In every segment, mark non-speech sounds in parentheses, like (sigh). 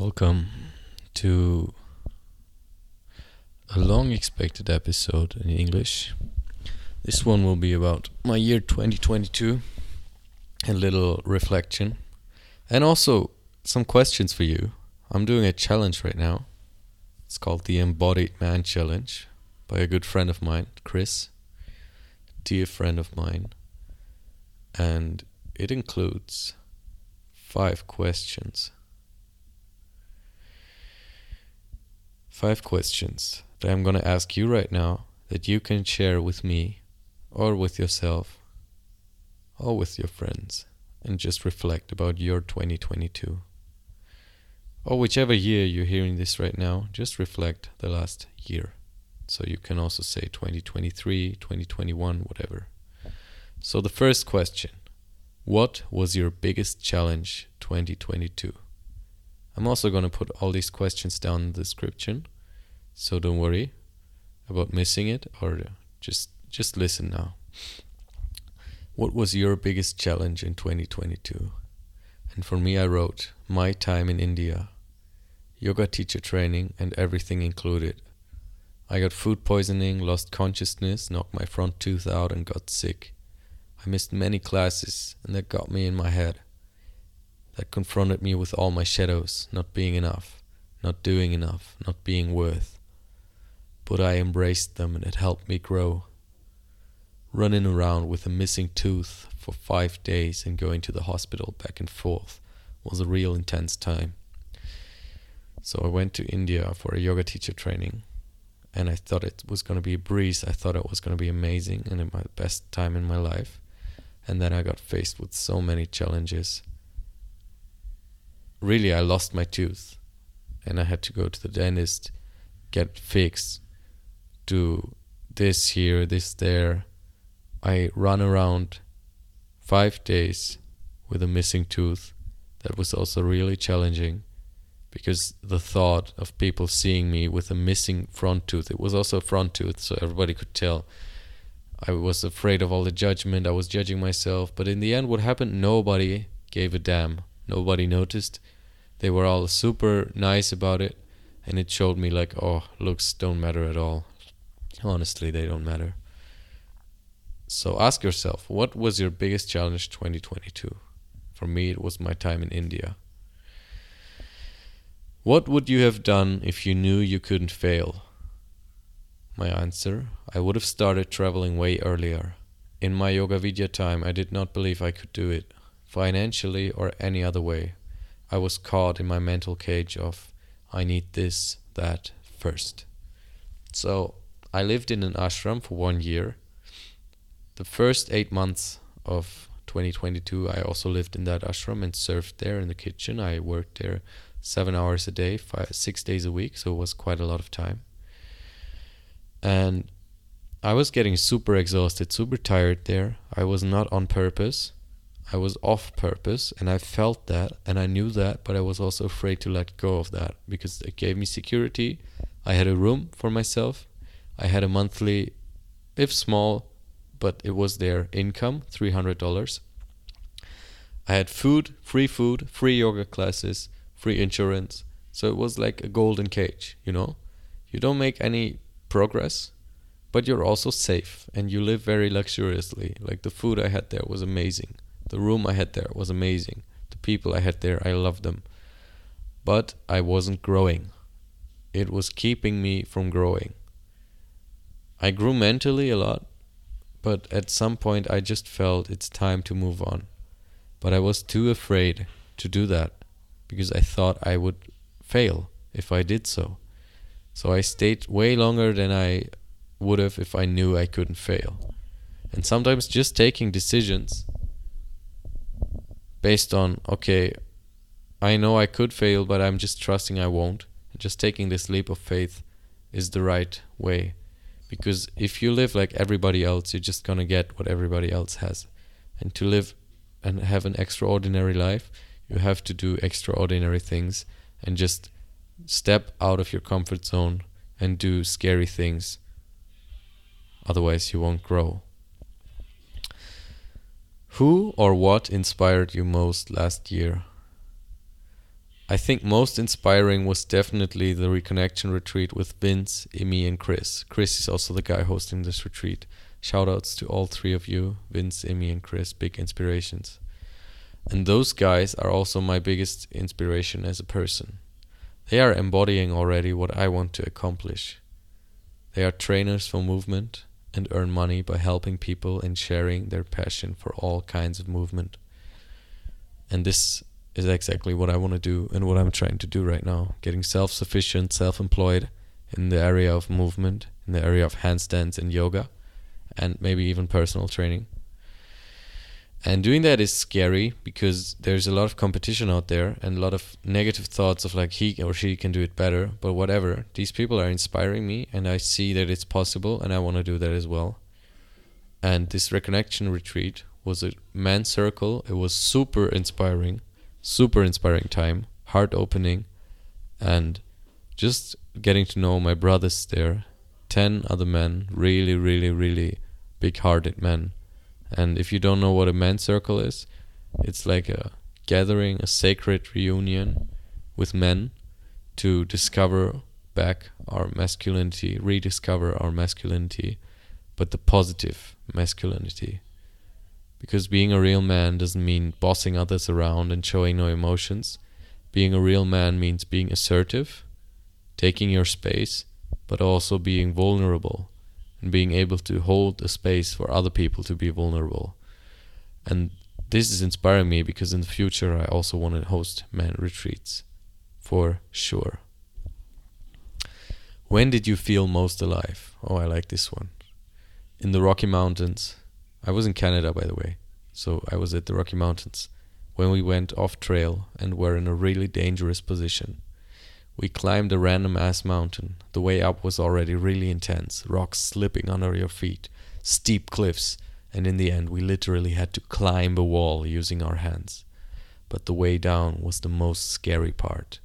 Welcome to a long expected episode in English. This one will be about my year 2022, a little reflection, and also some questions for you. I'm doing a challenge right now. It's called the Embodied Man Challenge by a good friend of mine, Chris, dear friend of mine. And it includes five questions. Five questions that I'm going to ask you right now that you can share with me or with yourself or with your friends and just reflect about your 2022. Or whichever year you're hearing this right now, just reflect the last year. So you can also say 2023, 2021, whatever. So the first question What was your biggest challenge 2022? I'm also going to put all these questions down in the description. So don't worry about missing it or just just listen now. What was your biggest challenge in 2022? And for me I wrote my time in India. Yoga teacher training and everything included. I got food poisoning, lost consciousness, knocked my front tooth out and got sick. I missed many classes and that got me in my head that confronted me with all my shadows, not being enough, not doing enough, not being worth. But I embraced them and it helped me grow. Running around with a missing tooth for five days and going to the hospital back and forth was a real intense time. So I went to India for a yoga teacher training and I thought it was going to be a breeze. I thought it was going to be amazing and my best time in my life. And then I got faced with so many challenges really I lost my tooth and I had to go to the dentist, get fixed, do this here, this there. I run around five days with a missing tooth. That was also really challenging because the thought of people seeing me with a missing front tooth, it was also a front tooth, so everybody could tell. I was afraid of all the judgment, I was judging myself, but in the end, what happened? Nobody gave a damn. Nobody noticed. They were all super nice about it and it showed me like oh looks don't matter at all. Honestly they don't matter. So ask yourself what was your biggest challenge 2022 for me it was my time in india. What would you have done if you knew you couldn't fail? My answer i would have started traveling way earlier. In my yoga vidya time i did not believe i could do it financially or any other way I was caught in my mental cage of I need this, that first. So I lived in an ashram for one year. The first eight months of 2022, I also lived in that ashram and served there in the kitchen. I worked there seven hours a day, five, six days a week, so it was quite a lot of time. And I was getting super exhausted, super tired there. I was not on purpose. I was off purpose and I felt that and I knew that, but I was also afraid to let go of that because it gave me security. I had a room for myself. I had a monthly, if small, but it was their income, $300. I had food, free food, free yoga classes, free insurance. So it was like a golden cage, you know? You don't make any progress, but you're also safe and you live very luxuriously. Like the food I had there was amazing. The room I had there was amazing. The people I had there, I loved them. But I wasn't growing. It was keeping me from growing. I grew mentally a lot, but at some point I just felt it's time to move on. But I was too afraid to do that because I thought I would fail if I did so. So I stayed way longer than I would have if I knew I couldn't fail. And sometimes just taking decisions based on okay i know i could fail but i'm just trusting i won't. Just taking this leap of faith is the right way. Because if you live like everybody else you're just gonna get what everybody else has. And to live and have an extraordinary life you have to do extraordinary things and just step out of your comfort zone and do scary things. Otherwise you won't grow who or what inspired you most last year? I think most inspiring was definitely the reconnection retreat with Vince, Emmy, and Chris. Chris is also the guy hosting this retreat. Shoutouts to all three of you, Vince, Emmy, and Chris, big inspirations. And those guys are also my biggest inspiration as a person. They are embodying already what I want to accomplish. They are trainers for movement and earn money by helping people and sharing their passion for all kinds of movement. And this is exactly what I want to do and what I'm trying to do right now. Getting self sufficient, self employed in the area of movement, in the area of handstands and yoga, and maybe even personal training. And doing that is scary because there's a lot of competition out there and a lot of negative thoughts of like he or she can do it better. But whatever, these people are inspiring me and I see that it's possible and I want to do that as well. And this reconnection retreat was a man circle. It was super inspiring, super inspiring time, heart opening, and just getting to know my brothers there. 10 other men, really, really, really big hearted men and if you don't know what a men's circle is, it's like a gathering, a sacred reunion with men to discover back our masculinity, rediscover our masculinity, but the positive masculinity. Because being a real man doesn't mean bossing others around and showing no emotions. Being a real man means being assertive, taking your space, but also being vulnerable and being able to hold a space for other people to be vulnerable. And this is inspiring me because in the future I also want to host man retreats for sure. When did you feel most alive? Oh, I like this one. In the Rocky Mountains. I was in Canada, by the way. So I was at the Rocky Mountains when we went off trail and were in a really dangerous position. We climbed a random ass mountain. The way up was already really intense, rocks slipping under your feet, steep cliffs, and in the end we literally had to climb a wall using our hands. But the way down was the most scary part.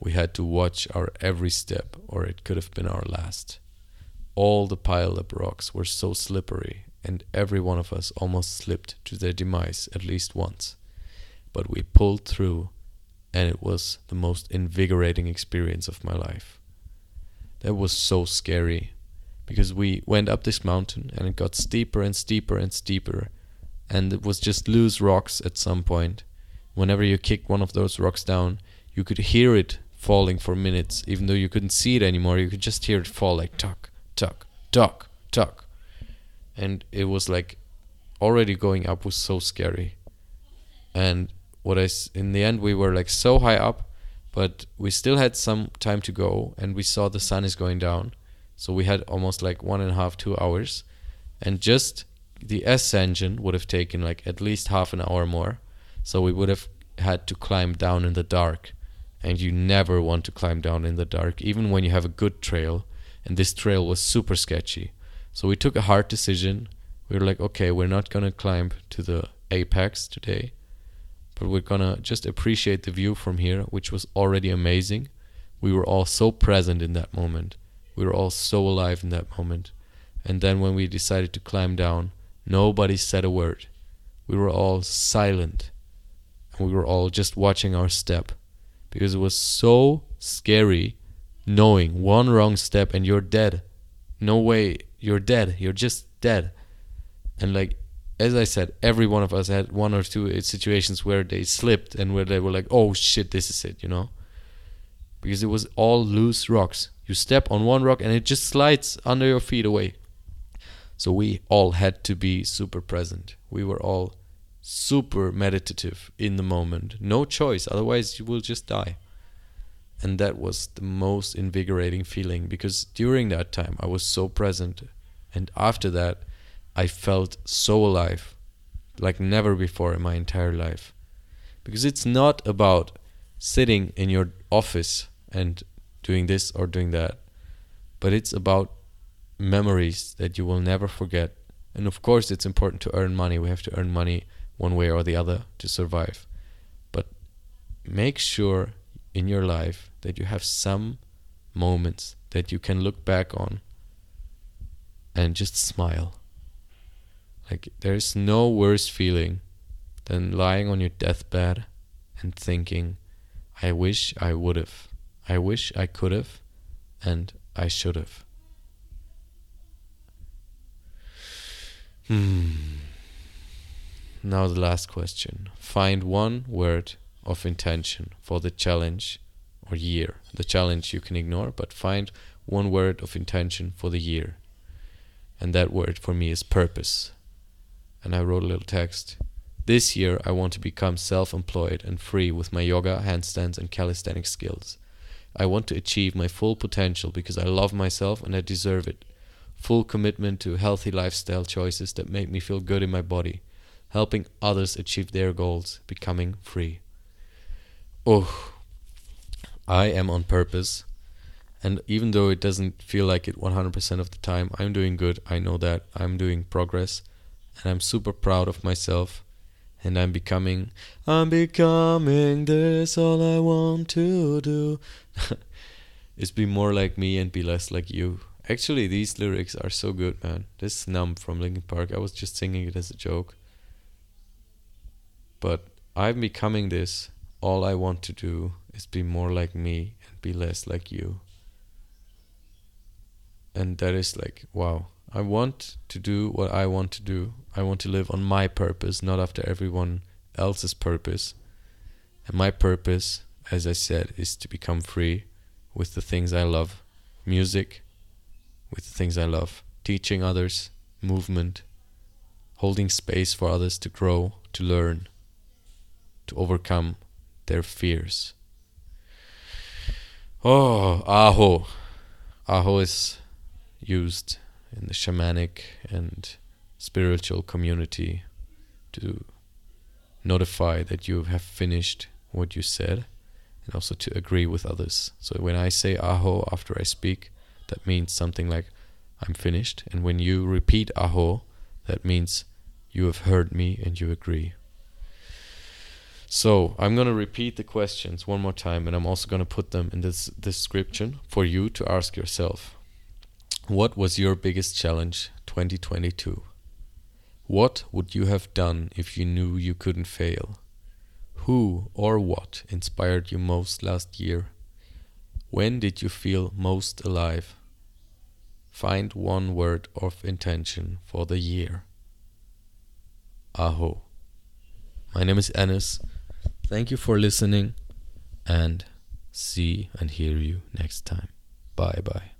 We had to watch our every step, or it could have been our last. All the piled up rocks were so slippery, and every one of us almost slipped to their demise at least once. But we pulled through and it was the most invigorating experience of my life. That was so scary because we went up this mountain and it got steeper and steeper and steeper, and it was just loose rocks at some point. Whenever you kicked one of those rocks down, you could hear it falling for minutes, even though you couldn't see it anymore. You could just hear it fall like tuck, tuck, tuck, tuck. And it was like already going up was so scary. And what I in the end we were like so high up, but we still had some time to go, and we saw the sun is going down, so we had almost like one and a half two hours, and just the ascension would have taken like at least half an hour more, so we would have had to climb down in the dark, and you never want to climb down in the dark, even when you have a good trail, and this trail was super sketchy. So we took a hard decision. We were like, okay, we're not gonna climb to the apex today but we're gonna just appreciate the view from here, which was already amazing. We were all so present in that moment. We were all so alive in that moment. And then when we decided to climb down, nobody said a word. We were all silent. And we were all just watching our step. Because it was so scary knowing one wrong step and you're dead. No way, you're dead. You're just dead. And like as I said, every one of us had one or two uh, situations where they slipped and where they were like, "Oh shit, this is it," you know, because it was all loose rocks. You step on one rock and it just slides under your feet away. So we all had to be super present. We were all super meditative in the moment. No choice, otherwise you will just die. And that was the most invigorating feeling because during that time I was so present. And after that, I felt so alive, like never before in my entire life. Because it's not about sitting in your office and doing this or doing that, but it's about memories that you will never forget. And of course, it's important to earn money. We have to earn money one way or the other to survive. But make sure in your life that you have some moments that you can look back on and just smile. Like, there's no worse feeling than lying on your deathbed and thinking, I wish I would have. I wish I could have. And I should have. Hmm. Now the last question. Find one word of intention for the challenge or year. The challenge you can ignore, but find one word of intention for the year. And that word for me is purpose. And I wrote a little text. This year, I want to become self employed and free with my yoga, handstands, and calisthenic skills. I want to achieve my full potential because I love myself and I deserve it. Full commitment to healthy lifestyle choices that make me feel good in my body. Helping others achieve their goals, becoming free. Oh, I am on purpose. And even though it doesn't feel like it 100% of the time, I'm doing good. I know that I'm doing progress. And I'm super proud of myself. And I'm becoming, I'm becoming this, all I want to do. (laughs) is be more like me and be less like you. Actually, these lyrics are so good, man. This Numb from Linkin Park, I was just singing it as a joke. But I'm becoming this. All I want to do is be more like me and be less like you. And that is like, wow. I want to do what I want to do. I want to live on my purpose, not after everyone else's purpose. And my purpose, as I said, is to become free with the things I love music, with the things I love teaching others, movement, holding space for others to grow, to learn, to overcome their fears. Oh, aho. Aho is used in the shamanic and spiritual community to notify that you have finished what you said and also to agree with others. So when I say aho after I speak, that means something like I'm finished. And when you repeat aho, that means you have heard me and you agree. So I'm gonna repeat the questions one more time, and I'm also gonna put them in this description for you to ask yourself. What was your biggest challenge 2022? What would you have done if you knew you couldn't fail? Who or what inspired you most last year? When did you feel most alive? Find one word of intention for the year. Aho. My name is Ennis. Thank you for listening and see and hear you next time. Bye bye.